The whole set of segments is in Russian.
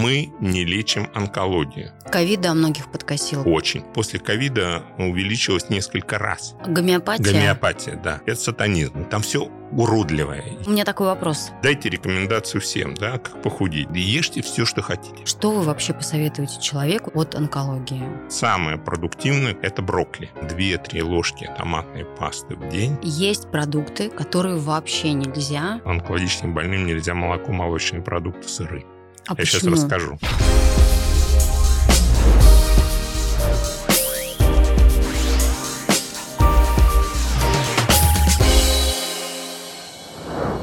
Мы не лечим онкологию. Ковида многих подкосил. Очень. После ковида увеличилось несколько раз. Гомеопатия? Гомеопатия, да. Это сатанизм. Там все уродливое. У меня такой вопрос. Дайте рекомендацию всем, да, как похудеть. Ешьте все, что хотите. Что вы вообще посоветуете человеку от онкологии? Самое продуктивное – это брокколи. Две-три ложки томатной пасты в день. Есть продукты, которые вообще нельзя. Онкологическим больным нельзя молоко, молочные продукты, сыры. А Я почему? сейчас расскажу.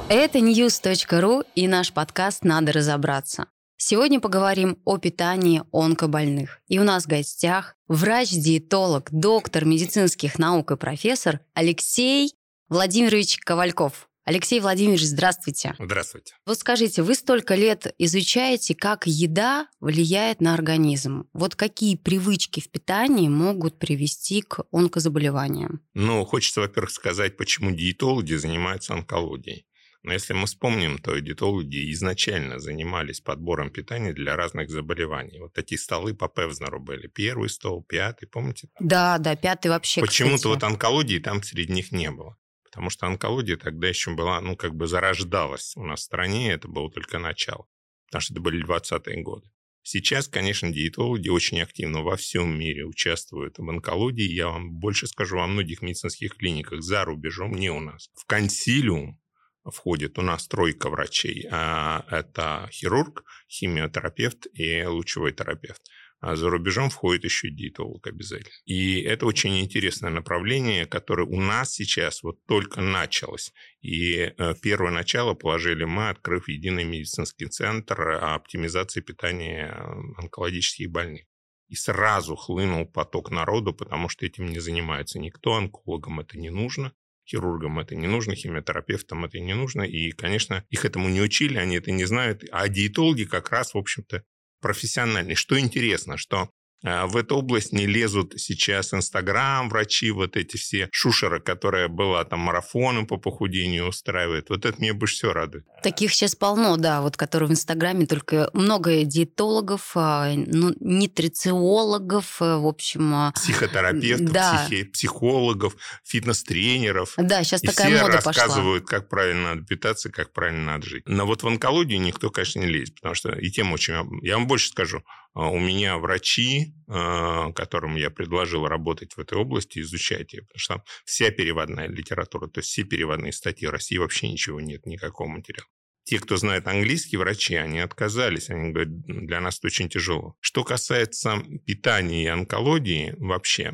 Это news.ru и наш подкаст «Надо разобраться». Сегодня поговорим о питании онкобольных. И у нас в гостях врач-диетолог, доктор медицинских наук и профессор Алексей Владимирович Ковальков. Алексей Владимирович, здравствуйте. Здравствуйте. Вот скажите, вы столько лет изучаете, как еда влияет на организм. Вот какие привычки в питании могут привести к онкозаболеваниям? Ну, хочется, во-первых, сказать, почему диетологи занимаются онкологией. Но если мы вспомним, то диетологи изначально занимались подбором питания для разных заболеваний. Вот такие столы по Певзнеру были. Первый стол, пятый, помните? Да, да, пятый вообще, Почему-то вот онкологии там среди них не было. Потому что онкология тогда еще была, ну, как бы зарождалась у нас в стране, это было только начало. Потому что это были 20-е годы. Сейчас, конечно, диетологи очень активно во всем мире участвуют в онкологии. Я вам больше скажу, во многих медицинских клиниках за рубежом, не у нас. В консилиум входит у нас тройка врачей. А Это хирург, химиотерапевт и лучевой терапевт. А за рубежом входит еще диетолог обязательно. И это очень интересное направление, которое у нас сейчас вот только началось. И э, первое начало положили мы, открыв единый медицинский центр оптимизации питания э, онкологических больных. И сразу хлынул поток народу, потому что этим не занимается никто, онкологам это не нужно хирургам это не нужно, химиотерапевтам это не нужно. И, конечно, их этому не учили, они это не знают. А диетологи как раз, в общем-то, профессиональные. Что интересно, что в эту область не лезут сейчас Инстаграм, врачи, вот эти все шушеры, которая была там марафоны по похудению устраивает. Вот это мне больше всего радует. Таких сейчас полно, да, вот которые в Инстаграме только много диетологов, а, ну, нутрициологов, э, в общем. а, Психотерапевтов, Да. психи- психологов, фитнес-тренеров. Да, сейчас И такая все мода пошла. рассказывают, как правильно надо питаться, как правильно надо жить. Но вот в онкологию никто, конечно, не лезет, потому что и тема очень... Я вам больше скажу. А У меня врачи, а, которым я предложил работать в этой области, изучать ее, потому что там вся переводная литература, то есть все переводные статьи России, вообще ничего нет, никакого материала. Те, кто знает английский, врачи, они отказались. Они говорят, для нас это очень тяжело. Что касается питания и онкологии, вообще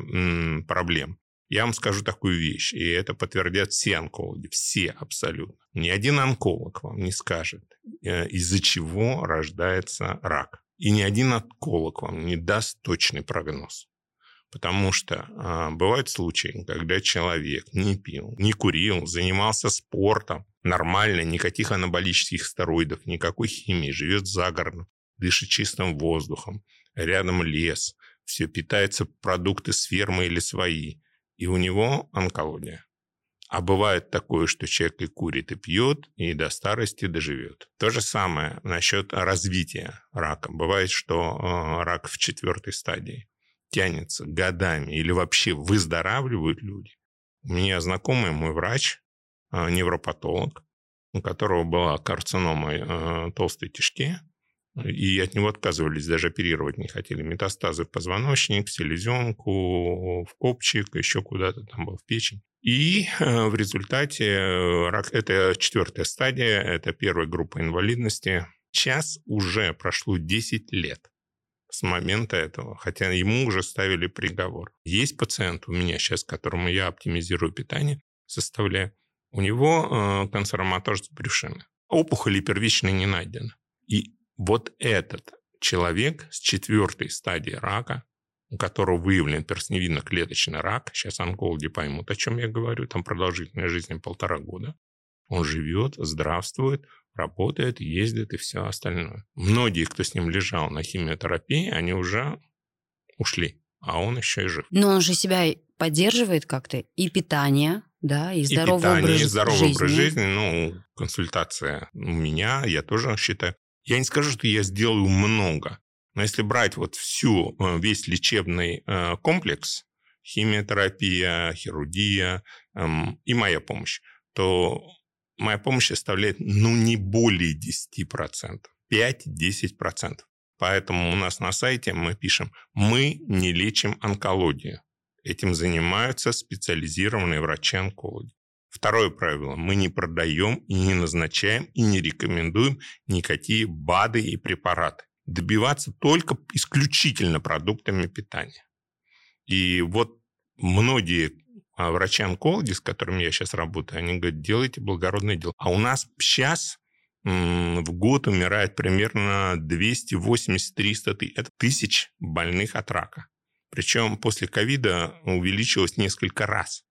проблем, я вам скажу такую вещь, и это подтвердят все онкологи, все абсолютно. Ни один онколог вам не скажет, э, из-за чего рождается рак. И ни один онколог вам не даст точный прогноз. Потому что а, бывают случаи, когда человек не пил, не курил, занимался спортом, нормально, никаких анаболических стероидов, никакой химии, живет загородно, дышит чистым воздухом, рядом лес, все питается продукты с фермы или свои, и у него онкология. А бывает такое, что человек и курит, и пьет, и до старости доживет. То же самое насчет развития рака. Бывает, что э, рак в четвертой стадии тянется годами или вообще выздоравливают люди. У меня знакомый мой врач, э, невропатолог, у которого была карцинома э, толстой кишки, и от него отказывались, даже оперировать не хотели. Метастазы в позвоночник, в селезенку, в копчик, еще куда-то там был, в печень. И э, в результате э, рак, это четвертая стадия, это первая группа инвалидности. Сейчас уже прошло 10 лет с момента этого, хотя ему уже ставили приговор. Есть пациент у меня сейчас, которому я оптимизирую питание, составляю. У него э, канцероматоз брюшины. Опухоли первичной не найдено. И вот этот человек с четвертой стадии рака, у которого выявлен перстневидно-клеточный рак, сейчас онкологи поймут, о чем я говорю, там продолжительная жизнь полтора года, он живет, здравствует, работает, ездит и все остальное. Многие, кто с ним лежал на химиотерапии, они уже ушли, а он еще и жив. Но он же себя поддерживает как-то, и питание, да, и И здоровый питание, образ и здоровый жизни. образ жизни, ну, консультация у меня, я тоже считаю. Я не скажу, что я сделаю много, но если брать вот всю, э, весь лечебный э, комплекс, химиотерапия, хирургия эм, и моя помощь, то моя помощь составляет ну не более 10%, 5-10%. Поэтому у нас на сайте мы пишем «Мы не лечим онкологию». Этим занимаются специализированные врачи-онкологи. Второе правило. Мы не продаем и не назначаем и не рекомендуем никакие БАДы и препараты. Добиваться только исключительно продуктами питания. И вот многие а, врачи-онкологи, с которыми я сейчас работаю, они говорят, делайте благородное дело. А у нас сейчас в год умирает примерно 280-300 тысяч больных от рака. Причем после ковида увеличилось несколько раз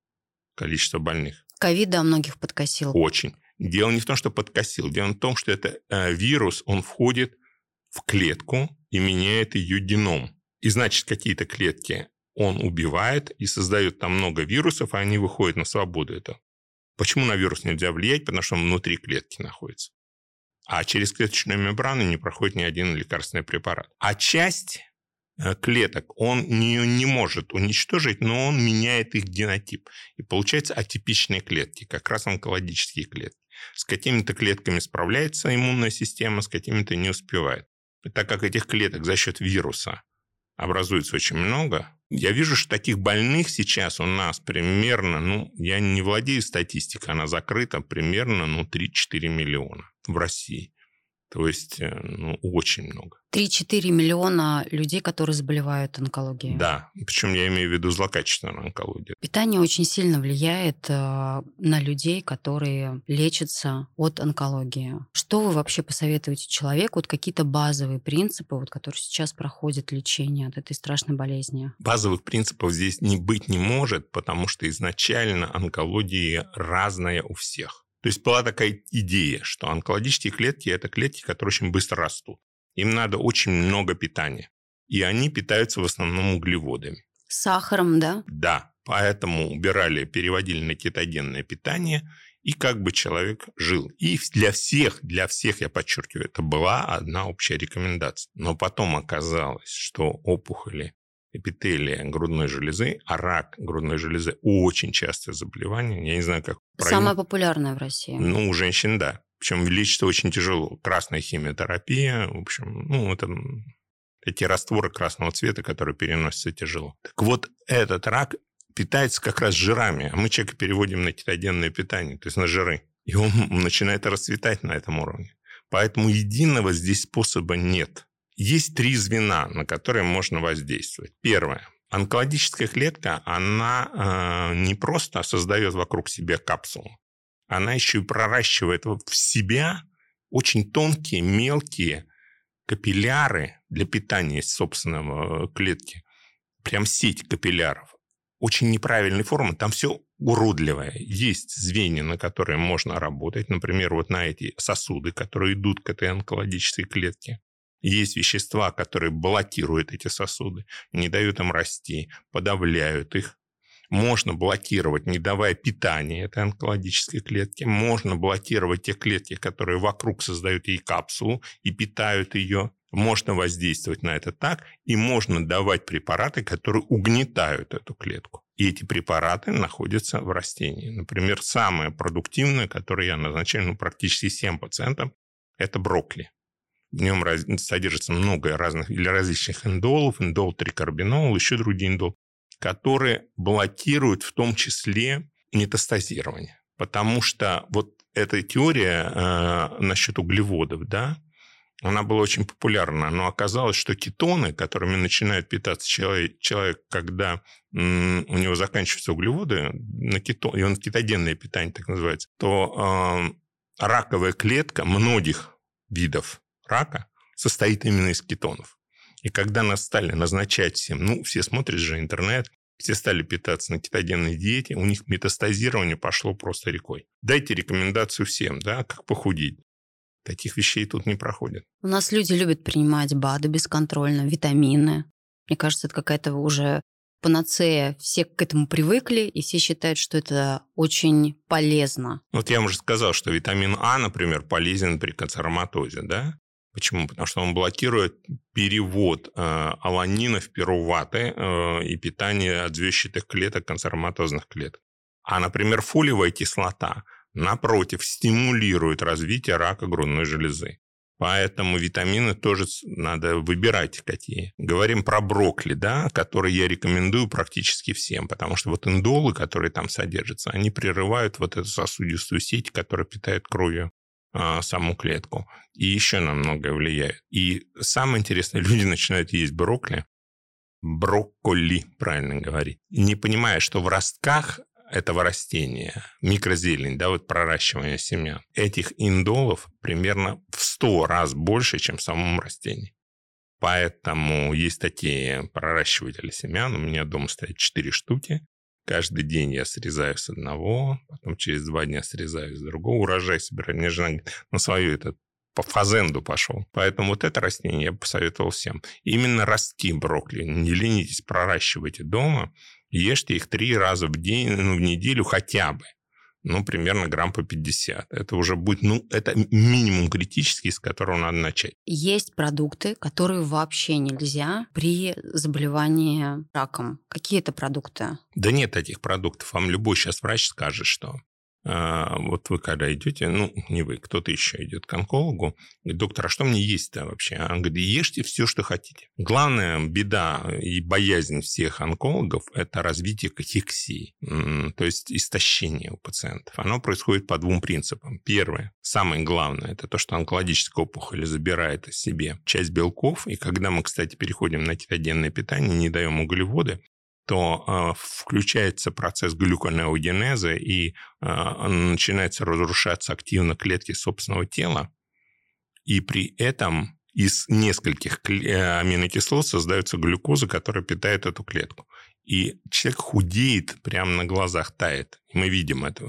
количество больных. Ковид, да, многих подкосил. Очень. Дело не в том, что подкосил. Дело в том, что это э, вирус, он входит в клетку и меняет ее геном. И значит, какие-то клетки он убивает и создает там много вирусов, а они выходят на свободу. Это Почему на вирус нельзя влиять? Потому что он внутри клетки находится. А через клеточную мембрану не проходит ни один лекарственный препарат. А часть клеток он не, не может уничтожить, но он меняет их генотип. И получается атипичные клетки, как раз онкологические клетки. С какими-то клетками справляется иммунная система, с какими-то не успевает. И так как этих клеток за счет вируса образуется очень много, я вижу, что таких больных сейчас у нас примерно, ну, я не владею статистикой, она закрыта, примерно, ну, 3-4 миллиона в России. То есть, э, ну, очень много. 3-4 миллиона людей, которые заболевают онкологией. Да, причем я имею в виду злокачественную онкологию. Питание очень сильно влияет э, на людей, которые лечатся от онкологии. Что вы вообще посоветуете человеку? Вот какие-то базовые принципы, вот, которые сейчас проходят лечение от этой страшной болезни? Базовых принципов здесь не быть не может, потому что изначально онкология разная у всех. То есть была такая идея, что онкологические клетки – это клетки, которые очень быстро растут. Им надо очень много питания. И они питаются в основном углеводами. Сахаром, да? Да. Поэтому убирали, переводили на кетогенное питание, и как бы человек жил. И для всех, для всех, я подчеркиваю, это была одна общая рекомендация. Но потом оказалось, что опухоли эпителия грудной железы, а рак грудной железы очень частое заболевание. Я не знаю, как правильно. Самое популярное в России. Ну, у женщин, да. Причем лечится очень тяжело. Красная химиотерапия, в общем, ну, это эти растворы красного цвета, которые переносятся тяжело. Так вот, этот рак питается как раз жирами, а мы человека переводим на кетогенное питание, то есть на жиры. И он начинает расцветать на этом уровне. Поэтому единого здесь способа нет. Есть три звена, на которые можно воздействовать. Первое. Онкологическая клетка, она э, не просто создает вокруг себя капсулу, она еще и проращивает в себя очень тонкие, мелкие капилляры для питания собственного э, клетки. Прям сеть капилляров. Очень неправильной формы, там все уродливое. Есть звенья, на которые можно работать. Например, вот на эти сосуды, которые идут к этой онкологической клетке. Есть вещества, которые блокируют эти сосуды, не дают им расти, подавляют их. Можно блокировать, не давая питания этой онкологической клетке. Можно блокировать те клетки, которые вокруг создают ей капсулу и питают ее. Можно воздействовать на это так, и можно давать препараты, которые угнетают эту клетку. И эти препараты находятся в растении. Например, самое продуктивное, которое я назначаю ну, практически всем пациентам, это брокколи. В нем раз, содержится много разных или различных эндолов, эндол трикарбинол, еще другие эндол, которые блокируют в том числе метастазирование. Потому что вот эта теория э, насчет углеводов, да, она была очень популярна, но оказалось, что кетоны, которыми начинает питаться человек, человек когда у него заканчиваются углеводы, на кетон, и он кетогенное питание так называется, то э, раковая клетка многих видов рака состоит именно из кетонов. И когда нас стали назначать всем, ну, все смотрят же интернет, все стали питаться на кетогенной диете, у них метастазирование пошло просто рекой. Дайте рекомендацию всем, да, как похудеть. Таких вещей тут не проходит. У нас люди любят принимать БАДы бесконтрольно, витамины. Мне кажется, это какая-то уже панацея. Все к этому привыкли, и все считают, что это очень полезно. Вот я уже сказал, что витамин А, например, полезен при канцероматозе, да? Почему? Потому что он блокирует перевод э, аланина в пируваты э, и питание от звездчатых клеток канцероматозных клеток. А, например, фолиевая кислота, напротив, стимулирует развитие рака грудной железы. Поэтому витамины тоже надо выбирать какие. Говорим про брокколи, да, который я рекомендую практически всем, потому что вот индолы, которые там содержатся, они прерывают вот эту сосудистую сеть, которая питает кровью а, саму клетку. И еще на многое влияет. И самое интересное, люди начинают есть брокколи, брокколи, правильно говорить, не понимая, что в ростках этого растения, микрозелень, да, вот проращивание семян, этих индолов примерно в 100 раз больше, чем в самом растении. Поэтому есть такие проращиватели семян. У меня дома стоят 4 штуки. Каждый день я срезаю с одного, потом через два дня срезаю с другого. Урожай собираю. Мне жена на свою этот по фазенду пошел. Поэтому вот это растение я посоветовал всем. Именно ростки брокколи. Не ленитесь, проращивайте дома. Ешьте их три раза в день, ну, в неделю хотя бы. Ну, примерно грамм по 50. Это уже будет, ну, это минимум критический, с которого надо начать. Есть продукты, которые вообще нельзя при заболевании раком. Какие это продукты? Да нет таких продуктов. Вам любой сейчас врач скажет, что вот вы когда идете, ну, не вы, кто-то еще идет к онкологу, и доктор, а что мне есть-то вообще? Он говорит, ешьте все, что хотите. Главная беда и боязнь всех онкологов – это развитие кахексии, то есть истощение у пациентов. Оно происходит по двум принципам. Первое, самое главное, это то, что онкологическая опухоль забирает из себе часть белков, и когда мы, кстати, переходим на кетогенное питание, не даем углеводы, то э, включается процесс глюконеогенеза и э, начинается разрушаться активно клетки собственного тела, и при этом из нескольких э, аминокислот создается глюкоза, которая питает эту клетку. И человек худеет, прямо на глазах тает. Мы видим это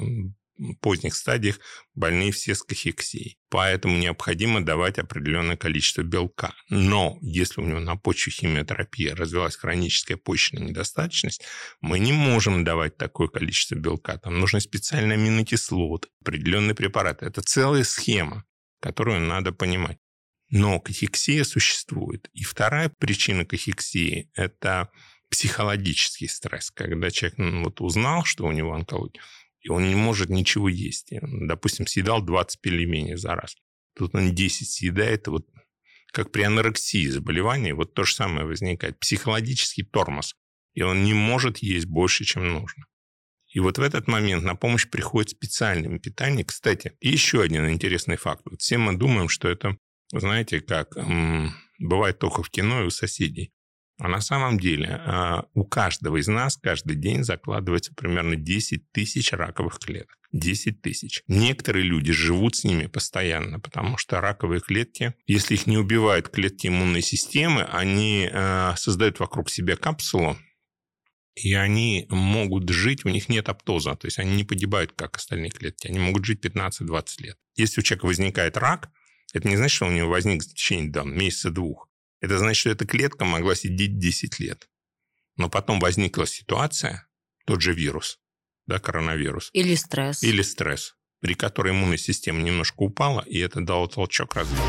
поздних стадиях больные все с кахексией. Поэтому необходимо давать определенное количество белка. Но если у него на почве химиотерапии развилась хроническая почечная недостаточность, мы не можем давать такое количество белка. Там нужны специальные аминокислоты, определенные препараты. Это целая схема, которую надо понимать. Но кахексия существует. И вторая причина кахексии – это психологический стресс. Когда человек ну, вот узнал, что у него онкология, и он не может ничего есть. Допустим, съедал 20 пельменей за раз. Тут он 10 съедает, вот как при анорексии заболевании, вот то же самое возникает. Психологический тормоз. И он не может есть больше, чем нужно. И вот в этот момент на помощь приходит специальное питание. Кстати, еще один интересный факт. Вот все мы думаем, что это, знаете, как м- бывает только в кино и у соседей. А на самом деле а, у каждого из нас каждый день закладывается примерно 10 тысяч раковых клеток. 10 тысяч. Некоторые люди живут с ними постоянно, потому что раковые клетки, если их не убивают клетки иммунной системы, они а, создают вокруг себя капсулу, и они могут жить, у них нет аптоза, то есть они не погибают, как остальные клетки, они могут жить 15-20 лет. Если у человека возникает рак, это не значит, что у него возник в течение там, месяца-двух. Это значит, что эта клетка могла сидеть 10 лет. Но потом возникла ситуация, тот же вирус, да, коронавирус. Или стресс. Или стресс, при которой иммунная система немножко упала, и это дало толчок развития.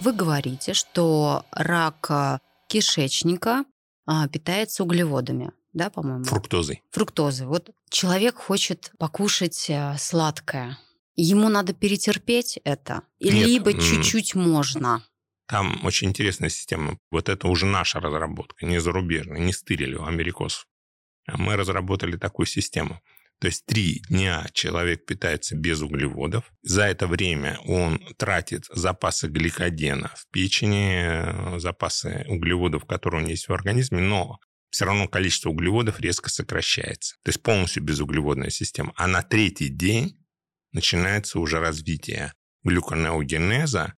Вы говорите, что рак э, кишечника а, питается углеводами, да, по-моему? Фруктозой. Фруктозой. Вот человек хочет покушать э, сладкое. Ему надо перетерпеть это? Нет, либо чуть-чуть можно? Там очень интересная система. Вот это уже наша разработка, не зарубежная, не стырили у америкосов. А мы разработали такую систему. То есть три дня человек питается без углеводов. За это время он тратит запасы гликогена в печени, запасы углеводов, которые у него есть в организме, но все равно количество углеводов резко сокращается. То есть полностью безуглеводная система. А на третий день начинается уже развитие глюконеогенеза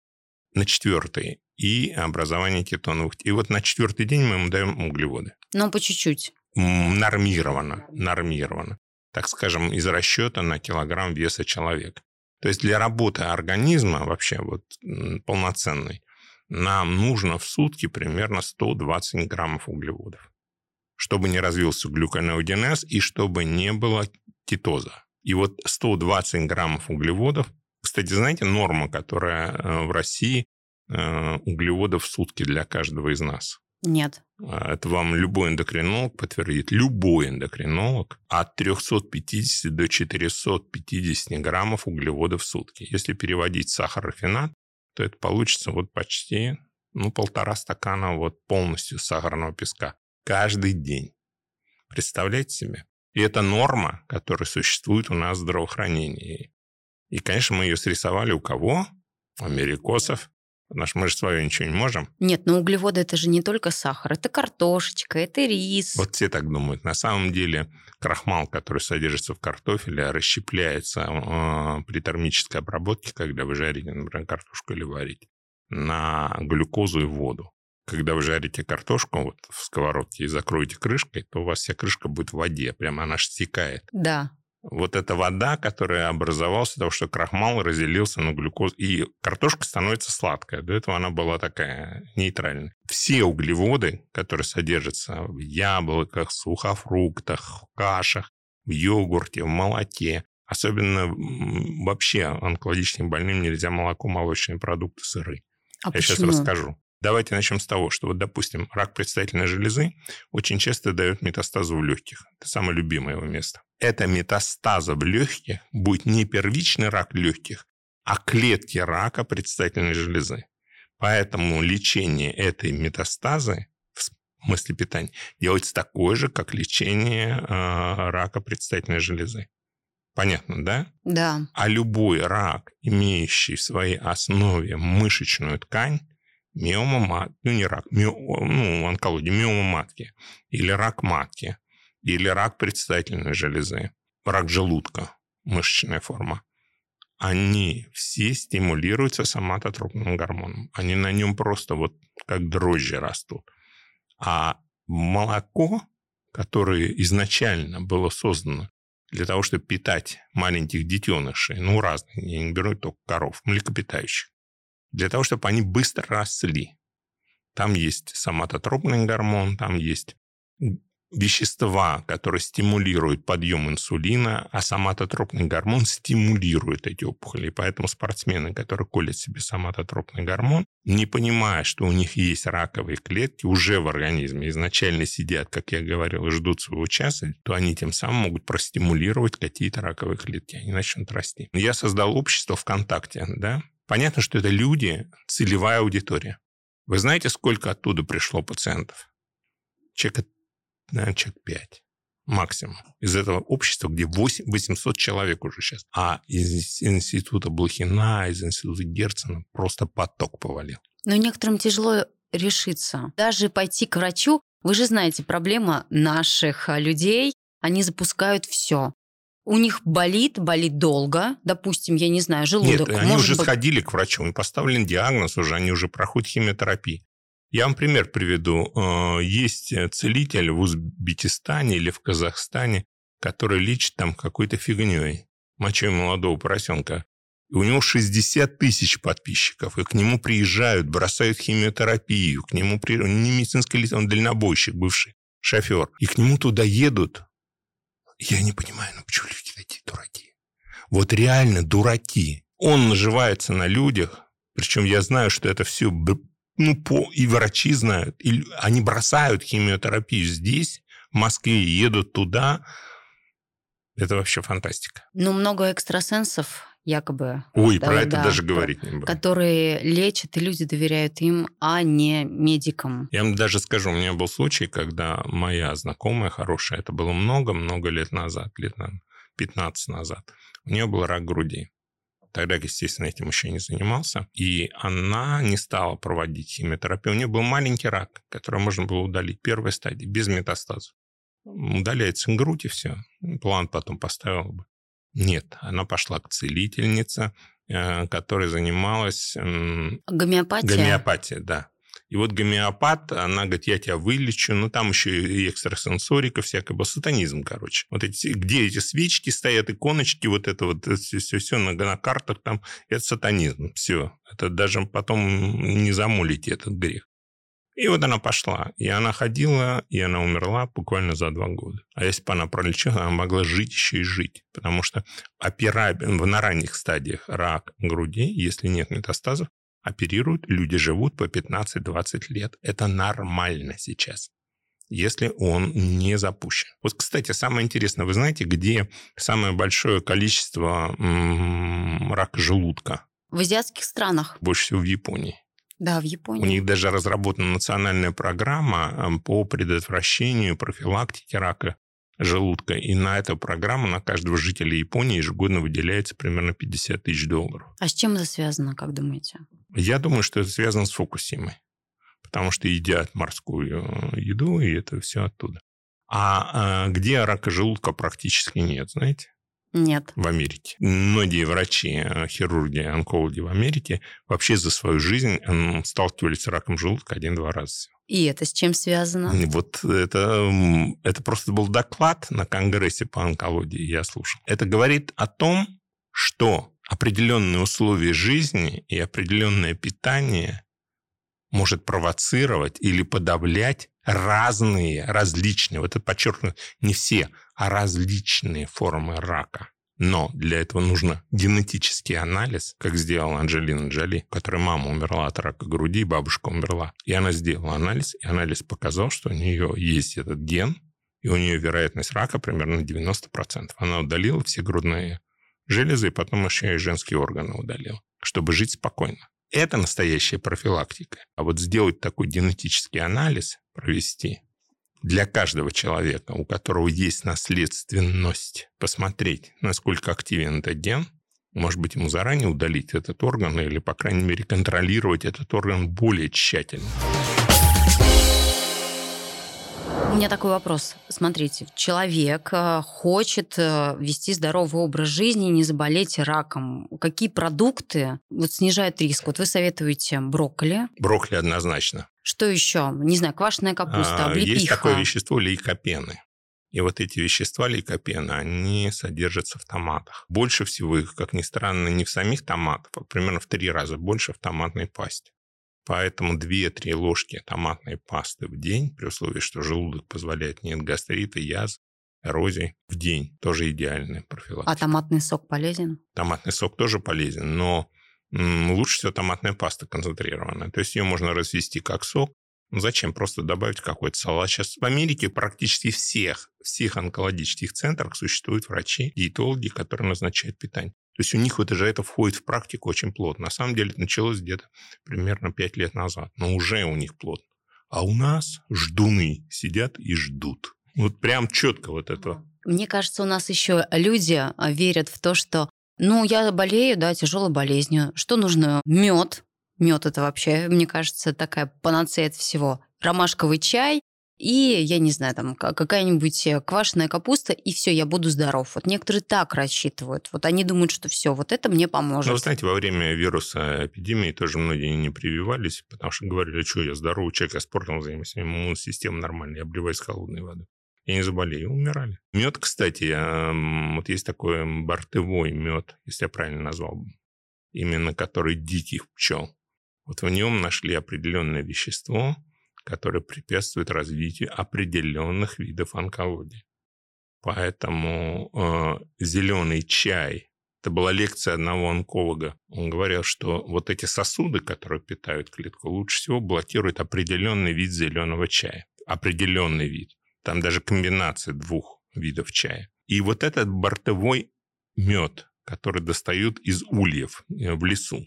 на четвертый и образование кетоновых. И вот на четвертый день мы ему даем углеводы. Ну, по чуть-чуть. Нормированно, нормированно. Так скажем, из расчета на килограмм веса человека. То есть для работы организма вообще вот полноценной нам нужно в сутки примерно 120 граммов углеводов, чтобы не развился глюконеогенез и чтобы не было кетоза. И вот 120 граммов углеводов Кстати, знаете, норма, которая э, в России э, углеводов в сутки для каждого из нас? Нет. А, это вам любой эндокринолог подтвердит. Любой эндокринолог от 350 до 450 граммов углеводов в сутки. Если переводить сахар рафинат, то это получится вот почти ну, полтора стакана вот полностью сахарного песка каждый день. Представляете себе? И это норма, которая существует у нас в здравоохранении. И, конечно, мы ее срисовали у кого? У америкосов. Потому что мы же свое ничего не можем. Нет, но углеводы это же не только сахар, это картошечка, это рис. Вот все так думают. На самом деле крахмал, который содержится в картофеле, расщепляется э, при термической обработке, когда вы жарите, например, картошку или варите, на глюкозу и воду. Когда вы жарите картошку вот в сковородке и закроете крышкой, то у вас вся крышка будет в воде, прямо она стекает. Да. Вот эта вода, которая образовалась того, что крахмал разделился на глюкозу, и картошка становится сладкая. До этого она была такая нейтральная. Все углеводы, которые содержатся в яблоках, сухофруктах, в кашах, в йогурте, в молоке, особенно вообще онкологическим больным нельзя молоко, молочные продукты, сыры. А Я почему? сейчас расскажу. Давайте начнем с того, что вот, допустим, рак предстательной железы очень часто дает метастазы в легких. Это самое любимое его место. Это метастаза в легких будет не первичный рак легких, а клетки рака предстательной железы. Поэтому лечение этой метастазы в смысле питания делается такое же, как лечение э, рака предстательной железы. Понятно, да? Да. А любой рак, имеющий в своей основе мышечную ткань, миома матки, ну не рак, мио, ну онкология, миома матки, или рак матки, или рак предстательной железы, рак желудка, мышечная форма, они все стимулируются соматотропным гормоном. Они на нем просто вот как дрожжи растут. А молоко, которое изначально было создано для того, чтобы питать маленьких детенышей, ну, разных, я не беру только коров, млекопитающих, для того, чтобы они быстро росли. Там есть соматотропный гормон, там есть вещества, которые стимулируют подъем инсулина, а соматотропный гормон стимулирует эти опухоли. И поэтому спортсмены, которые колят себе соматотропный гормон, не понимая, что у них есть раковые клетки уже в организме, изначально сидят, как я говорил, и ждут своего часа, то они тем самым могут простимулировать какие-то раковые клетки, они начнут расти. Я создал общество ВКонтакте, да, Понятно, что это люди, целевая аудитория. Вы знаете, сколько оттуда пришло пациентов? Человек, наверное, человек 5 максимум. Из этого общества, где 8, 800 человек уже сейчас. А из института Блохина, из института Герцена просто поток повалил. Но некоторым тяжело решиться. Даже пойти к врачу, вы же знаете, проблема наших людей, они запускают все у них болит, болит долго, допустим, я не знаю, желудок. Нет, они уже быть... сходили к врачу, им поставлен диагноз уже, они уже проходят химиотерапию. Я вам пример приведу. Э, есть целитель в Узбекистане или в Казахстане, который лечит там какой-то фигней, мочой молодого поросенка. И у него 60 тысяч подписчиков, и к нему приезжают, бросают химиотерапию, к нему приезжают, он не медицинский лицо, он дальнобойщик, бывший шофер. И к нему туда едут я не понимаю, ну почему люди такие дураки? Вот реально дураки. Он наживается на людях, причем я знаю, что это все ну, по, и врачи знают, и они бросают химиотерапию здесь, в Москве, едут туда. Это вообще фантастика. Ну, много экстрасенсов якобы. Ой, да, про это да, даже говорить не буду. Которые лечат, и люди доверяют им, а не медикам. Я вам даже скажу, у меня был случай, когда моя знакомая хорошая, это было много-много лет назад, лет, наверное, 15 назад, у нее был рак груди. Тогда, естественно, этим еще не занимался. И она не стала проводить химиотерапию. У нее был маленький рак, который можно было удалить первой стадии, без метастазов. Удаляется грудь и все. План потом поставил бы. Нет, она пошла к целительнице, э, которая занималась... Гомеопатия? Гомеопатия, да. И вот гомеопат, она говорит, я тебя вылечу, ну там еще и экстрасенсорика всякая, был сатанизм, короче. Вот эти, где эти свечки стоят, иконочки, вот это вот, все, все, все на, на картах там, это сатанизм, все. Это даже потом не замолите этот грех. И вот она пошла. И она ходила, и она умерла буквально за два года. А если бы она пролечила, она могла жить еще и жить. Потому что опера... на ранних стадиях рак груди, если нет метастазов, оперируют, люди живут по 15-20 лет. Это нормально сейчас если он не запущен. Вот, кстати, самое интересное, вы знаете, где самое большое количество м- рака желудка? В азиатских странах. Больше всего в Японии. Да, в Японии. У них даже разработана национальная программа по предотвращению, профилактике рака желудка. И на эту программу на каждого жителя Японии ежегодно выделяется примерно 50 тысяч долларов. А с чем это связано, как думаете? Я думаю, что это связано с Фукусимой. Потому что едят морскую э, еду, и это все оттуда. А, а где рака желудка практически нет, знаете? Нет. В Америке. Многие врачи, э, хирурги, онкологи в Америке вообще за свою жизнь сталкивались с раком желудка один-два раза. И это с чем связано? Вот это, это просто был доклад на Конгрессе по онкологии, я слушал. Это говорит о том, что определенные условия жизни и определенное питание может провоцировать или подавлять разные, различные, вот это подчеркну, не все, а различные формы рака. Но для этого нужно генетический анализ, как сделала Анджелина Джоли, которая мама умерла от рака груди, бабушка умерла. И она сделала анализ, и анализ показал, что у нее есть этот ген, и у нее вероятность рака примерно 90%. Она удалила все грудные железы, и потом еще и женские органы удалила, чтобы жить спокойно. Это настоящая профилактика. А вот сделать такой генетический анализ, провести для каждого человека, у которого есть наследственность, посмотреть, насколько активен этот ген, может быть, ему заранее удалить этот орган или, по крайней мере, контролировать этот орган более тщательно. У меня такой вопрос. Смотрите, человек э, хочет э, вести здоровый образ жизни, не заболеть раком. Какие продукты вот, снижают риск? Вот вы советуете брокколи. Брокколи однозначно. Что еще? Не знаю, квашеная капуста, облепиха. Есть такое вещество лейкопены. И вот эти вещества лейкопена, они содержатся в томатах. Больше всего их, как ни странно, не в самих томатах, а примерно в три раза больше в томатной пасте. Поэтому 2-3 ложки томатной пасты в день, при условии, что желудок позволяет, нет гастрита, язв, эрозии в день. Тоже идеальная профилактика. А томатный сок полезен? Томатный сок тоже полезен, но лучше всего томатная паста концентрированная. То есть ее можно развести как сок. Ну, зачем? Просто добавить какой-то салат. Сейчас в Америке практически всех, всех онкологических центрах существуют врачи, диетологи, которые назначают питание. То есть у них вот уже это входит в практику очень плотно. На самом деле это началось где-то примерно 5 лет назад, но уже у них плотно. А у нас ждуны сидят и ждут. Вот прям четко вот это. Мне кажется, у нас еще люди а, верят в то, что ну, я болею, да, тяжелой болезнью. Что нужно? Мед. Мед это вообще, мне кажется, такая панацея от всего. Ромашковый чай, и, я не знаю, там какая-нибудь э, квашеная капуста, и все, я буду здоров. Вот некоторые так рассчитывают. Вот они думают, что все, вот это мне поможет. Ну, вы знаете, во время вируса эпидемии тоже многие не прививались, потому что говорили, что я здоровый человек, я спортом занимаюсь, иммунная система нормальная, я обливаюсь холодной водой. Я не заболею, умирали. Мед, кстати, вот есть такой бортевой мед, если я правильно назвал, именно который диких пчел. Вот в нем нашли определенное вещество, которые препятствуют развитию определенных видов онкологии. Поэтому э, зеленый чай, это была лекция одного онколога, он говорил, что вот эти сосуды, которые питают клетку, лучше всего блокируют определенный вид зеленого чая. Определенный вид. Там даже комбинация двух видов чая. И вот этот бортовой мед, который достают из ульев э, в лесу,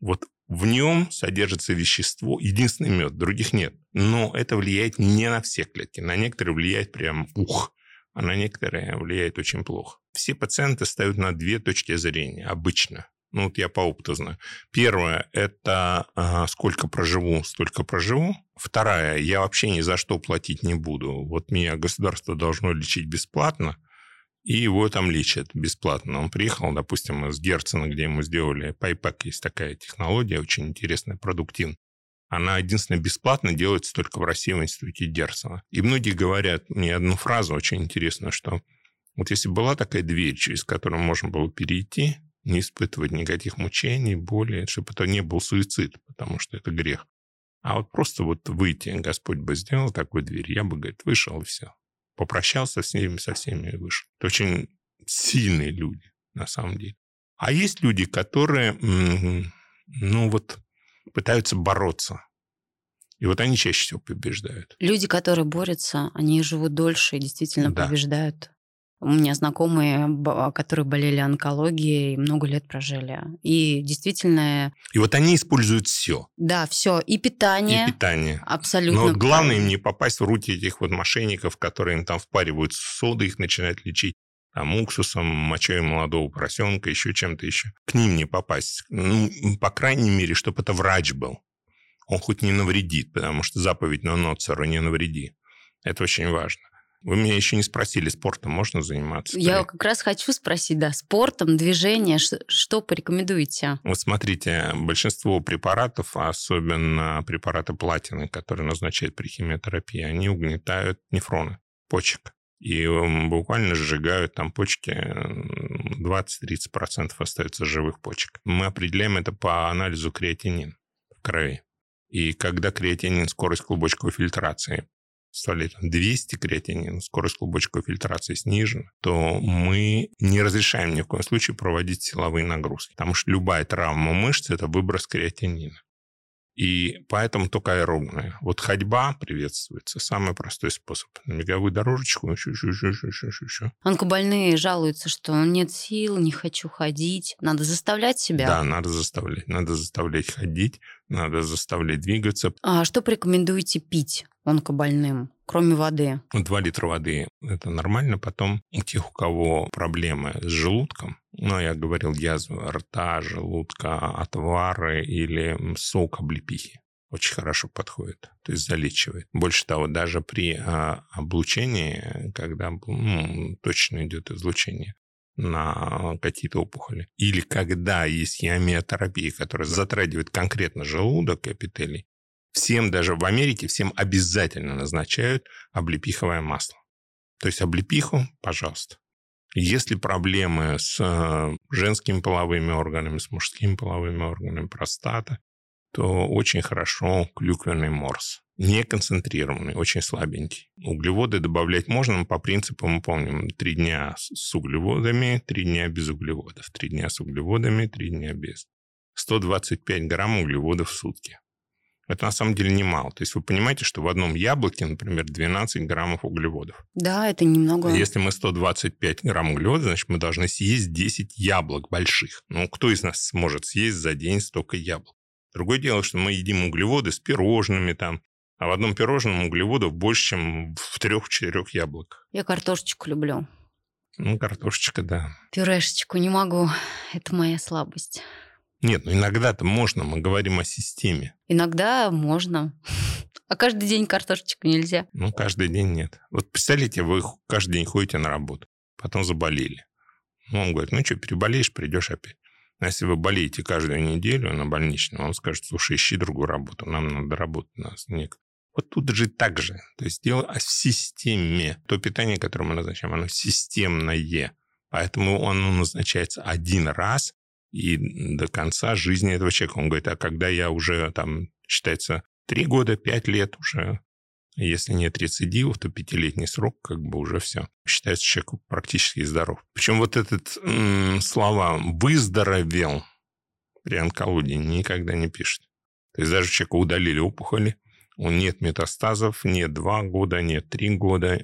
вот в нем содержится вещество, единственный мед, других нет. Но это влияет не на все клетки. На некоторые влияет прям ух, а на некоторые влияет очень плохо. Все пациенты ставят на две точки зрения обычно. Ну, вот я по опыту знаю. Первое – это э, сколько проживу, столько проживу. Вторая – я вообще ни за что платить не буду. Вот меня государство должно лечить бесплатно – и его там лечат бесплатно. Он приехал, допустим, из Герцена, где ему сделали PayPack, есть такая технология, очень интересная, продуктин. Она единственная бесплатно делается только в России в институте Герцена. И многие говорят мне одну фразу очень интересную, что вот если была такая дверь, через которую можно было перейти, не испытывать никаких мучений, боли, чтобы это не был суицид, потому что это грех. А вот просто вот выйти, Господь бы сделал такую дверь, я бы, говорит, вышел и все. Попрощался с ними, со всеми и вышел. Это очень сильные люди, на самом деле. А есть люди, которые, ну вот, пытаются бороться. И вот они чаще всего побеждают. Люди, которые борются, они живут дольше и действительно да. побеждают. У меня знакомые, которые болели онкологией, много лет прожили. И действительно... И вот они используют все. Да, все. И питание. И питание. Абсолютно. Но вот главное им не попасть в руки этих вот мошенников, которые им там впаривают соды, их начинают лечить там, уксусом, мочой молодого поросенка, еще чем-то еще. К ним не попасть. Ну, по крайней мере, чтобы это врач был. Он хоть не навредит, потому что заповедь на ноцеру не навреди. Это очень важно. Вы меня еще не спросили, спортом можно заниматься? Я как раз хочу спросить, да, спортом, движение, что порекомендуете? Вот смотрите, большинство препаратов, особенно препараты платины, которые назначают при химиотерапии, они угнетают нефроны почек. И буквально сжигают там почки, 20-30% остается живых почек. Мы определяем это по анализу креатинин в крови. И когда креатинин, скорость клубочковой фильтрации составляет 200 креатинин, скорость клубочковой фильтрации снижена, то мы не разрешаем ни в коем случае проводить силовые нагрузки. Потому что любая травма мышц – это выброс креатинина. И поэтому только аэробная. Вот ходьба приветствуется. Самый простой способ. На беговую дорожечку. Еще, еще, еще, еще, еще, еще. Онкобольные жалуются, что нет сил, не хочу ходить. Надо заставлять себя. Да, надо заставлять. Надо заставлять ходить, надо заставлять двигаться. А что порекомендуете пить онкобольным? кроме воды? 2 литра воды – это нормально. Потом у тех, у кого проблемы с желудком, ну, я говорил, язва рта, желудка, отвары или сок облепихи очень хорошо подходит, то есть залечивает. Больше того, даже при а, облучении, когда ну, точно идет излучение на какие-то опухоли, или когда есть химиотерапия, которая затрагивает конкретно желудок, эпителий, всем, даже в Америке, всем обязательно назначают облепиховое масло. То есть облепиху, пожалуйста. Если проблемы с э, женскими половыми органами, с мужскими половыми органами, простата, то очень хорошо клюквенный морс. Не концентрированный, очень слабенький. Углеводы добавлять можно, но по принципу мы помним, три дня с углеводами, три дня без углеводов, три дня с углеводами, три дня без. 125 грамм углеводов в сутки. Это на самом деле немало. То есть вы понимаете, что в одном яблоке, например, 12 граммов углеводов. Да, это немного. Если мы 125 грамм углеводов, значит, мы должны съесть 10 яблок больших. Ну, кто из нас сможет съесть за день столько яблок? Другое дело, что мы едим углеводы с пирожными там, а в одном пирожном углеводов больше, чем в трех-четырех яблоках. Я картошечку люблю. Ну, картошечка, да. Пюрешечку не могу. Это моя слабость. Нет, ну иногда-то можно, мы говорим о системе. Иногда можно. А каждый день картошечку нельзя. Ну, каждый день нет. Вот представляете, вы каждый день ходите на работу, потом заболели. Ну, он говорит, ну что, переболеешь, придешь опять. А если вы болеете каждую неделю на больничном, он скажет, слушай, ищи другую работу, нам надо работать, нас нет. Вот тут же так же. То есть дело о системе. То питание, которое мы назначаем, оно системное. Поэтому оно назначается один раз и до конца жизни этого человека. Он говорит, а когда я уже там, считается, три года, пять лет уже, если нет рецидивов, то пятилетний срок, как бы уже все. Считается человек практически здоров. Причем вот этот м- слова «выздоровел» при онкологии никогда не пишет. То есть даже человека удалили опухоли, он нет метастазов, нет два года, нет три года,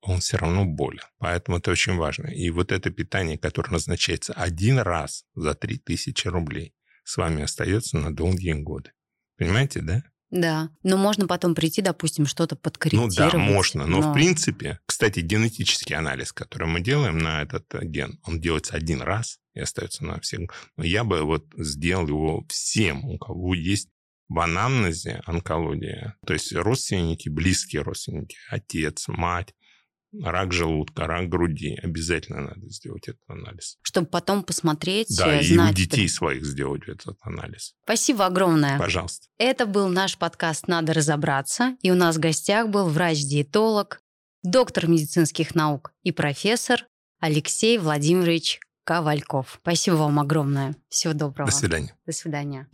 он все равно болен. Поэтому это очень важно. И вот это питание, которое назначается один раз за 3000 рублей, с вами остается на долгие годы. Понимаете, да? Да, но можно потом прийти, допустим, что-то подкорректировать. Ну да, можно, но, но в принципе, кстати, генетический анализ, который мы делаем на этот ген, он делается один раз и остается на всех. Но я бы вот сделал его всем, у кого есть в анамнезе онкология, то есть родственники, близкие родственники, отец, мать, рак желудка, рак груди. Обязательно надо сделать этот анализ. Чтобы потом посмотреть, да, знать, и у детей что... своих сделать этот анализ. Спасибо огромное. Пожалуйста. Это был наш подкаст «Надо разобраться». И у нас в гостях был врач-диетолог, доктор медицинских наук и профессор Алексей Владимирович Ковальков. Спасибо вам огромное. Всего доброго. До свидания. До свидания.